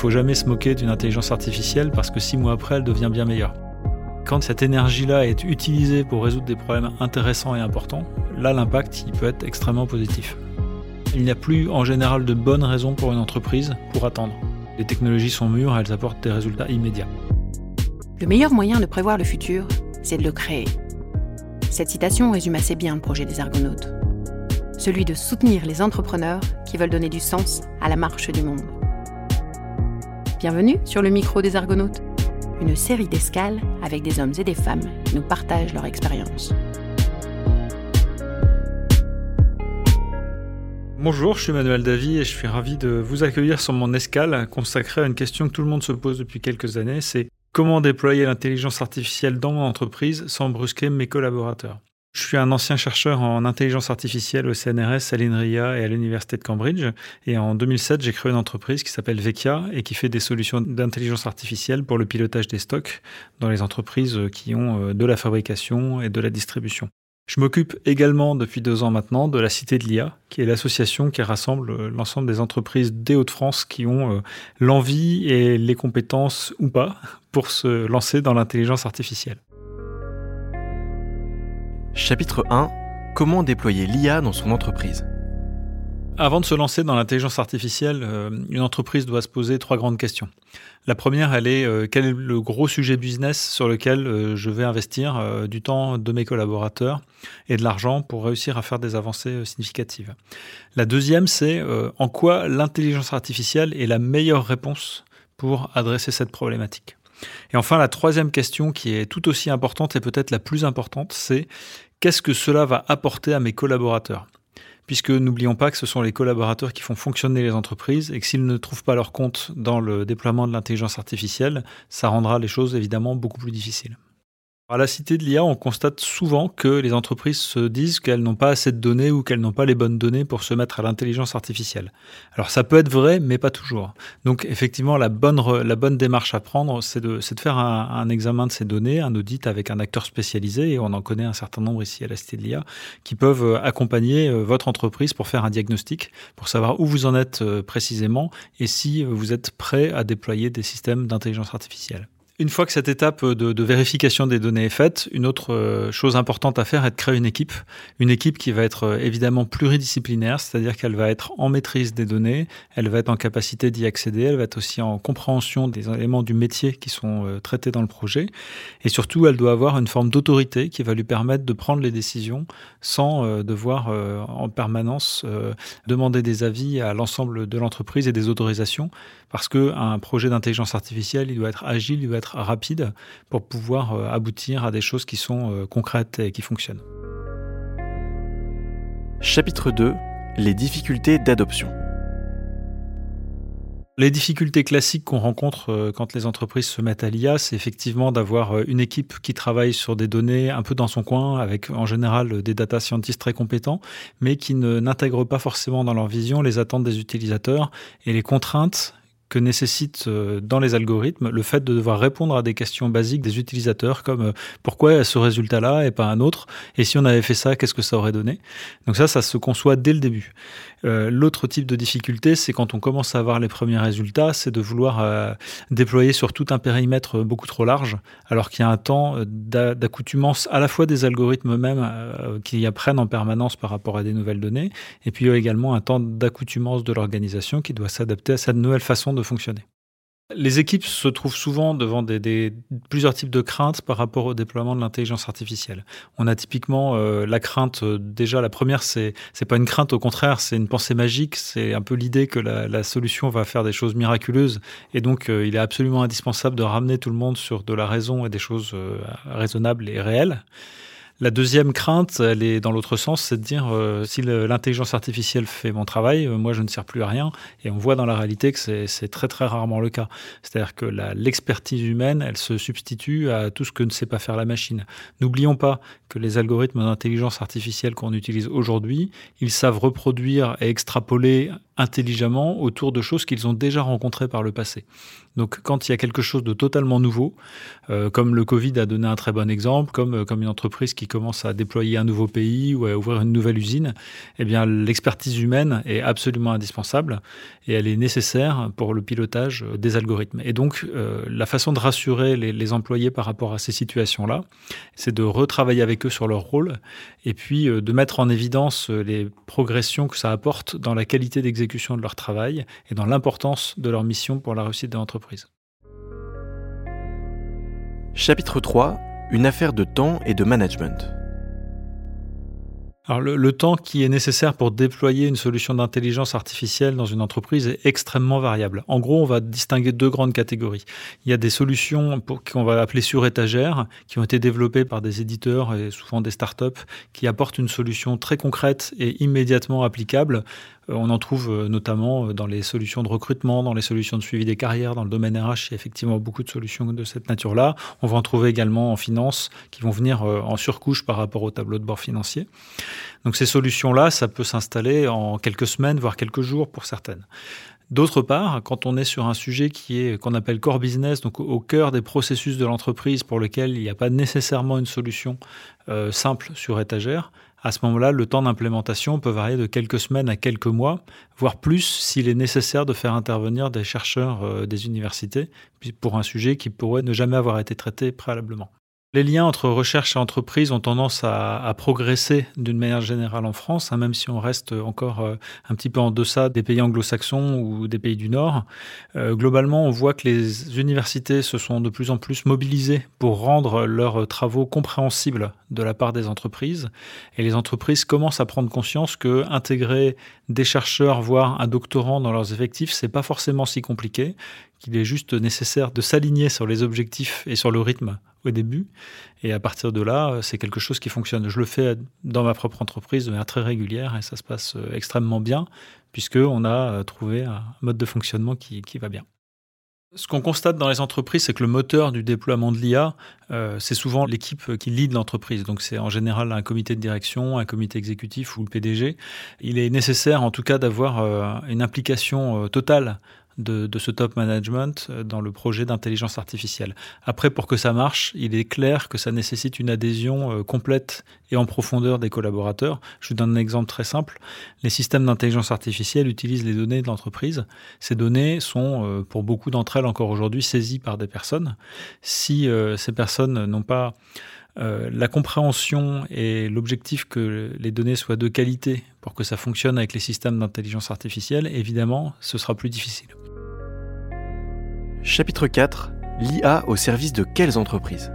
faut jamais se moquer d'une intelligence artificielle parce que six mois après, elle devient bien meilleure. Quand cette énergie-là est utilisée pour résoudre des problèmes intéressants et importants, là, l'impact, il peut être extrêmement positif. Il n'y a plus en général de bonnes raisons pour une entreprise pour attendre. Les technologies sont mûres, elles apportent des résultats immédiats. Le meilleur moyen de prévoir le futur, c'est de le créer. Cette citation résume assez bien le projet des Argonautes. Celui de soutenir les entrepreneurs qui veulent donner du sens à la marche du monde. Bienvenue sur le micro des Argonautes, une série d'escales avec des hommes et des femmes qui nous partagent leur expérience. Bonjour, je suis Manuel Davy et je suis ravi de vous accueillir sur mon escale consacrée à une question que tout le monde se pose depuis quelques années, c'est comment déployer l'intelligence artificielle dans mon entreprise sans brusquer mes collaborateurs. Je suis un ancien chercheur en intelligence artificielle au CNRS, à l'INRIA et à l'Université de Cambridge. Et en 2007, j'ai créé une entreprise qui s'appelle Vecchia et qui fait des solutions d'intelligence artificielle pour le pilotage des stocks dans les entreprises qui ont euh, de la fabrication et de la distribution. Je m'occupe également depuis deux ans maintenant de la Cité de l'IA, qui est l'association qui rassemble euh, l'ensemble des entreprises des Hauts-de-France qui ont euh, l'envie et les compétences ou pas pour se lancer dans l'intelligence artificielle. Chapitre 1 Comment déployer l'IA dans son entreprise avant de se lancer dans l'intelligence artificielle, euh, une entreprise doit se poser trois grandes questions. La première, elle est euh, quel est le gros sujet business sur lequel euh, je vais investir du temps de mes collaborateurs et de l'argent pour réussir à faire des avancées significatives. La deuxième, c'est en quoi l'intelligence artificielle est la meilleure réponse pour adresser cette problématique. Et enfin, la troisième question qui est tout aussi importante et peut-être la plus importante, c'est qu'est-ce que cela va apporter à mes collaborateurs? Puisque n'oublions pas que ce sont les collaborateurs qui font fonctionner les entreprises et que s'ils ne trouvent pas leur compte dans le déploiement de l'intelligence artificielle, ça rendra les choses évidemment beaucoup plus difficiles. À la cité de l'IA, on constate souvent que les entreprises se disent qu'elles n'ont pas assez de données ou qu'elles n'ont pas les bonnes données pour se mettre à l'intelligence artificielle. Alors ça peut être vrai, mais pas toujours. Donc effectivement, la bonne, démarche à prendre, c'est de, faire un, un, examen de ces données, un audit avec un acteur spécialisé, et on en connaît un certain nombre ici à la cité de l'IA, qui peuvent euh, accompagner euh, votre entreprise pour faire un diagnostic, pour savoir où vous en êtes euh, précisément et si vous êtes prêt à déployer des systèmes d'intelligence artificielle. Une fois que cette étape de, vérification des données est faite, une autre euh, chose importante à faire est de créer une équipe. Une équipe qui va être euh, évidemment pluridisciplinaire, c'est-à-dire qu'elle va être en maîtrise des données, elle va être en capacité d'y accéder, elle va être aussi en compréhension des éléments du métier qui sont euh, traités dans le projet. Et surtout, elle doit avoir une forme d'autorité qui va lui permettre de prendre les décisions sans devoir en permanence demander des avis à l'ensemble de l'entreprise et des autorisations, parce qu'un projet d'intelligence artificielle, il doit être agile, il doit être rapide pour pouvoir euh, aboutir à des choses qui sont euh, concrètes et qui fonctionnent. Chapitre 2 Les difficultés d'adoption. Les difficultés classiques qu'on rencontre euh, quand les entreprises se mettent à l'IA, c'est effectivement d'avoir une équipe qui travaille sur des données un peu dans son coin, avec en général des data scientists très compétents, mais qui n'intègrent pas forcément dans leur vision les attentes des utilisateurs et les contraintes que nécessite euh, dans les algorithmes le fait de devoir répondre à des questions basiques des utilisateurs comme euh, pourquoi ce résultat-là et pas un autre et si on avait fait ça, qu'est-ce que ça aurait donné? Donc ça, ça se conçoit dès le début. Euh, l'autre type de difficulté, c'est quand on commence à avoir les premiers résultats, c'est de vouloir déployer sur tout un périmètre beaucoup trop large, alors qu'il y a un temps d'accoutumance à la fois des algorithmes eux-mêmes qui apprennent en permanence par rapport à des nouvelles données, et puis également un temps d'accoutumance de l'organisation qui doit s'adapter à cette nouvelle façon de fonctionner. Les équipes se trouvent souvent devant des, plusieurs types de craintes par rapport au déploiement de l'intelligence artificielle. On a typiquement euh, la crainte, euh, déjà la première, c'est c'est pas une crainte, au contraire, c'est une pensée magique. C'est un peu l'idée que la, solution va faire des choses miraculeuses, et donc euh, il est absolument indispensable de ramener tout le monde sur de la raison et des choses raisonnables et réelles. La deuxième crainte, elle est dans l'autre sens, c'est de dire euh, si l'intelligence artificielle fait mon travail, euh, moi je ne sers plus à rien. Et on voit dans la réalité que c'est très très rarement le cas. C'est-à-dire que l'expertise humaine, elle se substitue à tout ce que ne sait pas faire la machine. N'oublions pas que les algorithmes d'intelligence artificielle qu'on utilise aujourd'hui, ils savent reproduire et extrapoler intelligemment autour de choses qu'ils ont déjà rencontrées par le passé. Donc quand il y a quelque chose de totalement nouveau, euh, comme le Covid a donné un très bon exemple, comme, euh, comme une entreprise qui commence à déployer un nouveau pays ou à ouvrir une nouvelle usine, eh bien l'expertise humaine est absolument indispensable et elle est nécessaire pour le pilotage des algorithmes. Et donc euh, la façon de rassurer les, les, employés par rapport à ces situations-là, c'est de retravailler avec eux sur leur rôle et puis de mettre en évidence les progressions que ça apporte dans la qualité d'exécution de leur travail et dans l'importance de leur mission pour la réussite de l'entreprise. Chapitre 3 Une affaire de temps et de management. Alors le, temps qui est nécessaire pour déployer une solution d'intelligence artificielle dans une entreprise est extrêmement variable. En gros, on va distinguer deux grandes catégories. Il y a des solutions qu'on va appeler sur étagère, qui ont été développées par des éditeurs et souvent des startups, qui apportent une solution très concrète et immédiatement applicable on en trouve euh, notamment euh, dans les solutions de recrutement, dans les solutions de suivi des carrières, dans le domaine RH, il y a effectivement beaucoup de solutions de cette nature-là. On va en trouver également en finance qui vont venir en surcouche par rapport au tableau de bord financier. Donc ces solutions-là, ça peut s'installer en quelques semaines, voire quelques jours pour certaines. D'autre part, quand on est sur un sujet qui est qu'on appelle core business, donc au cœur des processus de l'entreprise pour lequel il n'y a pas nécessairement une solution simple sur étagère, à ce moment-là, le temps d'implémentation peut varier de quelques semaines à quelques mois, voire plus s'il est nécessaire de faire intervenir des chercheurs euh, des universités pour un sujet qui pourrait ne jamais avoir été traité préalablement. Les liens entre recherche et entreprise ont tendance à, progresser d'une manière générale en France, hein, même si on reste encore euh, un petit peu en deçà des pays anglo-saxons ou des pays du Nord. Euh, globalement, on voit que les universités se sont de plus en plus mobilisées pour rendre leurs travaux compréhensibles de la part des entreprises. Et les entreprises commencent à prendre conscience que intégrer des chercheurs, voire un doctorant dans leurs effectifs, c'est pas forcément si compliqué, qu'il est juste nécessaire de s'aligner sur les objectifs et sur le rythme au début. Et à partir de là, c'est quelque chose qui fonctionne. Je le fais dans ma propre entreprise de manière très régulière et ça se passe euh, extrêmement bien puisqu'on a euh, trouvé un mode de fonctionnement qui, qui va bien. Ce qu'on constate dans les entreprises, c'est que le moteur du déploiement de l'IA, euh, c'est souvent l'équipe qui lead l'entreprise. Donc c'est en général un comité de direction, un comité exécutif ou le PDG. Il est nécessaire en tout cas d'avoir une implication totale de, ce top management euh, dans le projet d'intelligence artificielle. Après, pour que ça marche, il est clair que ça nécessite une adhésion euh, complète et en profondeur des collaborateurs. Je vous donne un exemple très simple. Les systèmes d'intelligence artificielle utilisent les données de l'entreprise. Ces données sont, euh, pour beaucoup d'entre elles encore aujourd'hui, saisies par des personnes. Si ces personnes n'ont pas la compréhension et l'objectif que les données soient de qualité pour que ça fonctionne avec les systèmes d'intelligence artificielle, évidemment, ce sera plus difficile. Chapitre 4 L'IA au service de quelles entreprises?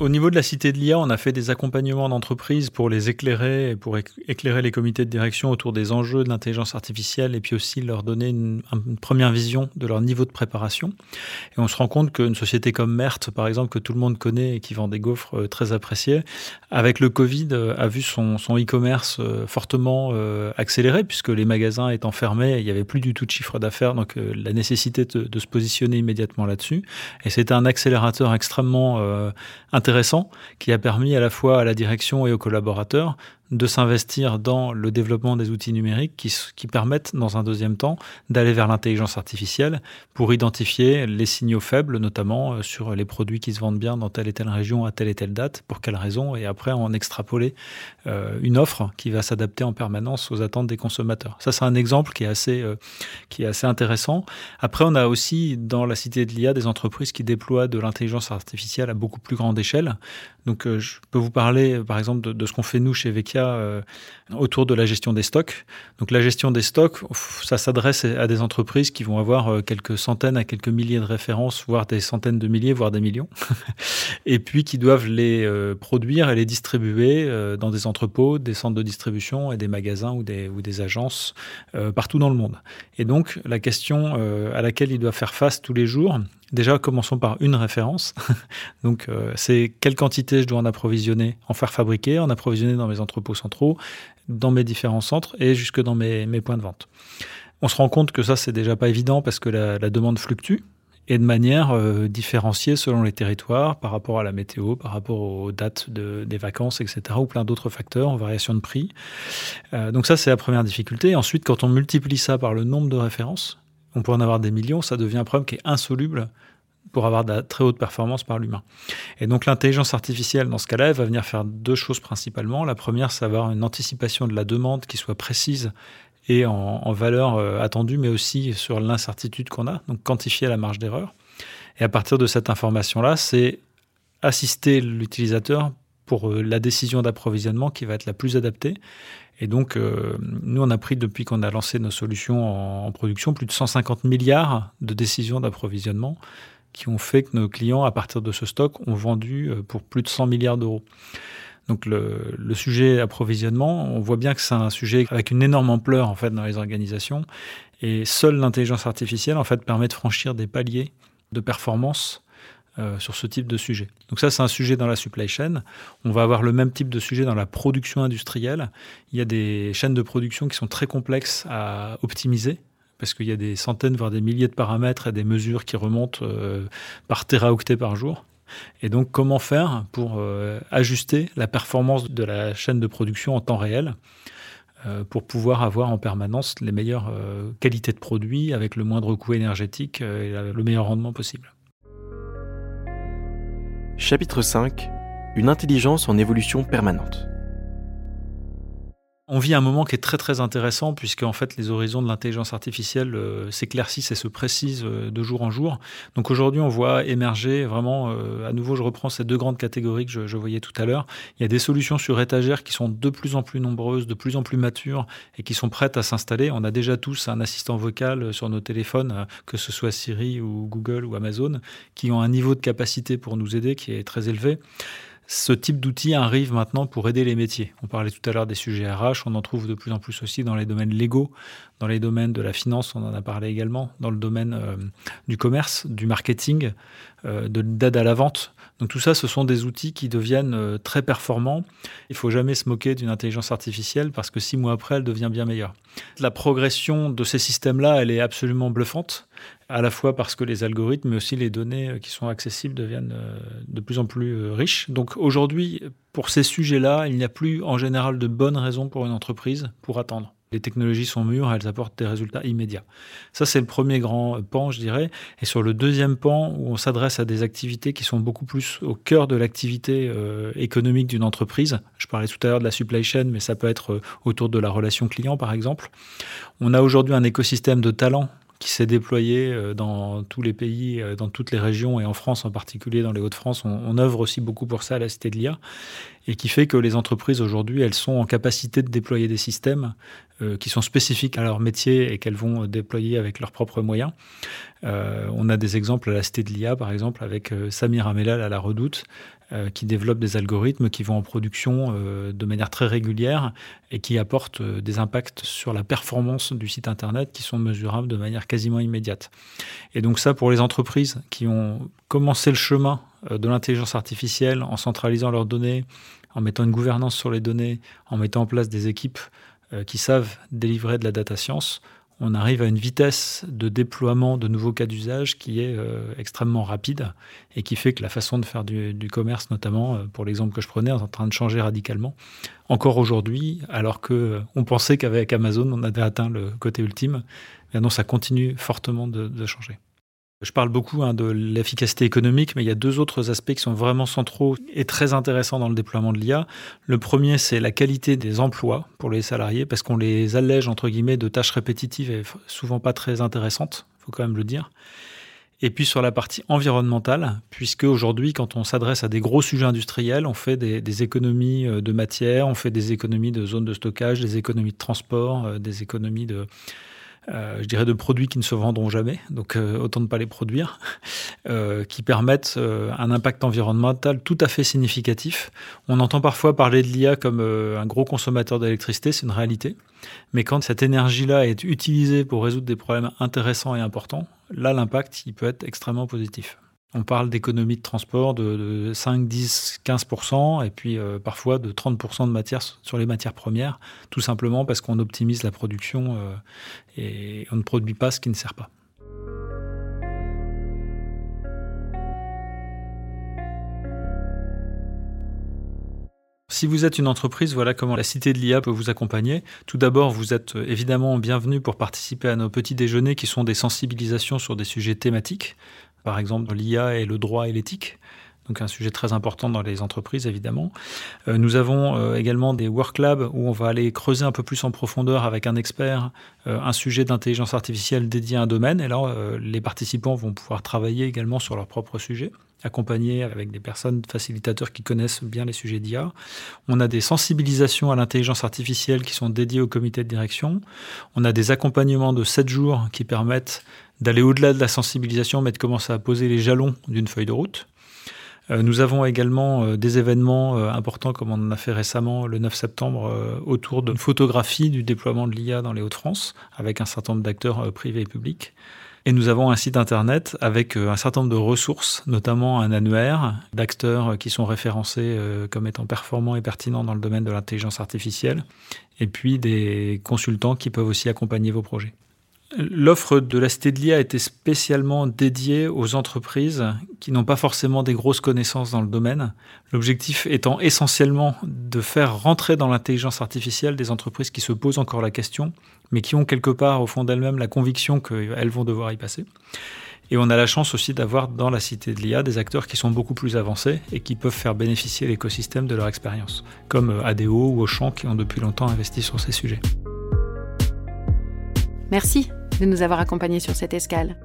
Au niveau de la Cité de l'IA, on a fait des accompagnements d'entreprises pour les éclairer et pour éclairer les comités de direction autour des enjeux de l'intelligence artificielle et puis aussi leur donner une, première vision de leur niveau de préparation. Et on se rend compte qu'une société comme Mert, par exemple, que tout le monde connaît et qui vend des gaufres euh, très appréciés, avec le Covid, euh, a vu son, e-commerce euh, fortement accéléré puisque les magasins étant fermés, il n'y avait plus du tout de chiffre d'affaires, donc la nécessité de, se positionner immédiatement là-dessus. Et c'était un accélérateur extrêmement intéressant qui a permis à la fois à la direction et aux collaborateurs de s'investir dans le développement des outils numériques qui, qui permettent, dans un deuxième temps, d'aller vers l'intelligence artificielle pour identifier les signaux faibles, notamment euh, sur les produits qui se vendent bien dans telle et telle région à telle et telle date, pour quelle raison, et après en extrapoler euh, une offre qui va s'adapter en permanence aux attentes des consommateurs. Ça, c'est un exemple qui est assez, euh, qui est assez intéressant. Après, on a aussi dans la cité de l'IA des entreprises qui déploient de l'intelligence artificielle à beaucoup plus grande échelle. Donc, je peux vous parler, par exemple, de, ce qu'on fait nous chez Vecchia euh, autour de la gestion des stocks. Donc la gestion des stocks, ça s'adresse à des entreprises qui vont avoir euh, quelques centaines à quelques milliers de références, voire des centaines de milliers, voire des millions, et puis qui doivent les euh, produire et les distribuer dans des entrepôts, des centres de distribution et des magasins ou des, ou des agences partout dans le monde. Et donc la question à laquelle ils doivent faire face tous les jours, Déjà, commençons par une référence. Donc, euh, c'est quelle quantité je dois en approvisionner, en faire fabriquer, en approvisionner dans mes entrepôts centraux, dans mes différents centres et jusque dans mes, points de vente. On se rend compte que ça, c'est déjà pas évident parce que la, demande fluctue. et de manière euh, différenciée selon les territoires, par rapport à la météo, par rapport aux dates de, des vacances, etc., ou plein d'autres facteurs en variation de prix. Euh, donc ça, c'est la première difficulté. Ensuite, quand on multiplie ça par le nombre de références, on peut en avoir des millions, ça devient un problème qui est insoluble pour avoir de très haute performance par l'humain. Et donc l'intelligence artificielle, dans ce cas-là, va venir faire deux choses principalement. La première, c'est avoir une anticipation de la demande qui soit précise et en, valeur euh, attendue, mais aussi sur l'incertitude qu'on a, donc quantifier la marge d'erreur. Et à partir de cette information-là, c'est assister l'utilisateur pour euh, la décision d'approvisionnement qui va être la plus adaptée. Et donc, euh, nous, on a pris, depuis qu'on a lancé nos solutions en, production, plus de 150 milliards de décisions d'approvisionnement qui ont fait que nos clients, à partir de ce stock, ont vendu pour plus de 100 milliards d'euros. Donc le, le, sujet approvisionnement, on voit bien que c'est un sujet avec une énorme ampleur en fait dans les organisations et seule l'intelligence artificielle en fait permet de franchir des paliers de performance euh, sur ce type de sujet. Donc ça c'est un sujet dans la supply chain. On va avoir le même type de sujet dans la production industrielle. Il y a des chaînes de production qui sont très complexes à optimiser parce qu'il y a des centaines voire des milliers de paramètres et des mesures qui remontent euh, par téraoctet par jour. Et donc, comment faire pour euh, ajuster la performance de la chaîne de production en temps réel pour pouvoir avoir en permanence les meilleures qualités de produits avec le moindre coût énergétique et le meilleur rendement possible? Chapitre 5 Une intelligence en évolution permanente. On vit un moment qui est très très intéressant puisque en fait les horizons de l'intelligence artificielle euh, s'éclaircissent et se précisent euh, de jour en jour. Donc aujourd'hui on voit émerger vraiment, euh, à nouveau je reprends ces deux grandes catégories que je, voyais tout à l'heure. Il y a des solutions sur étagère qui sont de plus en plus nombreuses, de plus en plus matures et qui sont prêtes à s'installer. On a déjà tous un assistant vocal sur nos téléphones, que ce soit Siri ou Google ou Amazon, qui ont un niveau de capacité pour nous aider qui est très élevé. Ce type d'outil arrive maintenant pour aider les métiers. On parlait tout à l'heure des sujets RH, on en trouve de plus en plus aussi dans les domaines légaux, dans les domaines de la finance, on en a parlé également, dans le domaine euh, du commerce, du marketing, euh, de d'aide à la vente. Donc tout ça, ce sont des outils qui deviennent euh, très performants. Il faut jamais se moquer d'une intelligence artificielle parce que six mois après, elle devient bien meilleure. La progression de ces systèmes-là, elle est absolument bluffante, à la fois parce que les algorithmes, mais aussi les données euh, qui sont accessibles deviennent euh, de plus en plus riches. Donc aujourd'hui, pour ces sujets-là, il n'y a plus en général de bonnes raisons pour une entreprise pour attendre. Les technologies sont mûres, elles apportent des résultats immédiats. Ça, c'est le premier grand pan, je dirais. Et sur le deuxième pan, où on s'adresse à des activités qui sont beaucoup plus au cœur de l'activité euh, économique d'une entreprise. Je parlais tout à l'heure de la supply chain, mais ça peut être euh, autour de la relation client, par exemple. On a aujourd'hui un écosystème de talents qui s'est déployé euh, dans tous les pays, dans toutes les régions et en France en particulier, dans les Hauts-de-France. On, œuvre aussi beaucoup pour ça à la Cité de l'IA et qui fait que les entreprises aujourd'hui, elles sont en capacité de déployer des systèmes euh, qui sont spécifiques à leur métier et qu'elles vont déployer avec leurs propres moyens. Euh, on a des exemples à la Cité de l'IA, par exemple, avec euh, Samir Amelal à la Redoute, qui développe des algorithmes qui vont en production de manière très régulière et qui apportent des impacts sur la performance du site Internet qui sont mesurables de manière quasiment immédiate. Et donc ça, pour les entreprises qui ont commencé le chemin de l'intelligence artificielle en centralisant leurs données, en mettant une gouvernance sur les données, en mettant en place des équipes euh, qui savent délivrer de la data science, on arrive à une vitesse de déploiement de nouveaux cas d'usage qui est euh, extrêmement rapide et qui fait que la façon de faire du, commerce, notamment euh, pour l'exemple que je prenais, est en train de changer radicalement. Encore aujourd'hui, alors que on pensait qu'avec Amazon on avait atteint le côté ultime, eh non, ça continue fortement de changer. Je parle beaucoup hein, de l'efficacité économique, mais il y a deux autres aspects qui sont vraiment centraux et très intéressants dans le déploiement de l'IA. Le premier, c'est la qualité des emplois pour les salariés, parce qu'on les allège, entre guillemets, de tâches répétitives et souvent pas très intéressantes, il faut quand même le dire. Et puis sur la partie environnementale, puisque aujourd'hui, quand on s'adresse à des gros sujets industriels, on fait des, des, économies euh, de matière, on fait des économies de zones de stockage, des économies de transport, euh, des économies de, je dirais, de produits qui ne se vendront jamais, donc euh, autant ne pas les produire, euh, qui permettent un impact environnemental tout à fait significatif. On entend parfois parler de l'IA comme un gros consommateur d'électricité, c'est une réalité, mais quand cette énergie-là est utilisée pour résoudre des problèmes intéressants et importants, là, l'impact, peut être extrêmement positif. On parle d'économie de transport de, 5, 10, 15% et puis euh, parfois de 30% de matière sur les matières premières, tout simplement parce qu'on optimise la production euh, et on ne produit pas ce qui ne sert pas. Si vous êtes une entreprise, voilà comment la Cité de l'IA peut vous accompagner. Tout d'abord, vous êtes euh, évidemment bienvenue pour participer à nos petits déjeuners qui sont des sensibilisations sur des sujets thématiques par exemple l'IA et le droit et l'éthique donc un sujet très important dans les entreprises évidemment. Euh, nous avons euh, également des work labs où on va aller creuser un peu plus en profondeur avec un expert euh, un sujet d'intelligence artificielle dédié à un domaine et là les participants vont pouvoir travailler également sur leur propre sujet accompagnés avec des personnes facilitateurs qui connaissent bien les sujets d'IA. On a des sensibilisations à l'intelligence artificielle qui sont dédiées au comité de direction. On a des accompagnements de 7 jours qui permettent d'aller au-delà de la sensibilisation, mais de commencer à poser les jalons d'une feuille de route. Euh, nous avons également euh, des événements euh, importants comme on en a fait récemment le 9 septembre autour d'une photographie du déploiement de l'IA dans les Hauts-de-France avec un certain nombre d'acteurs privés et publics. Et nous avons un site internet avec un certain nombre de ressources, notamment un annuaire d'acteurs qui sont référencés comme étant performants et pertinents dans le domaine de l'intelligence artificielle, et puis des consultants qui peuvent aussi accompagner vos projets. L'offre de la Cité de l'IA était spécialement dédiée aux entreprises qui n'ont pas forcément des grosses connaissances dans le domaine. L'objectif étant essentiellement de faire rentrer dans l'intelligence artificielle des entreprises qui se posent encore la question, mais qui ont quelque part au fond d'elles-mêmes la conviction qu'elles vont devoir y passer. Et on a la chance aussi d'avoir dans la Cité de l'IA des acteurs qui sont beaucoup plus avancés et qui peuvent faire bénéficier l'écosystème de leur expérience, comme ADO ou Auchan qui ont depuis longtemps investi sur ces sujets. Merci de nous avoir accompagnés sur cette escale.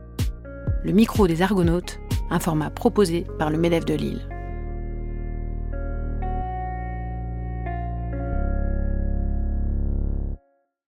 Le micro des Argonautes, un format proposé par le MEDEF de Lille.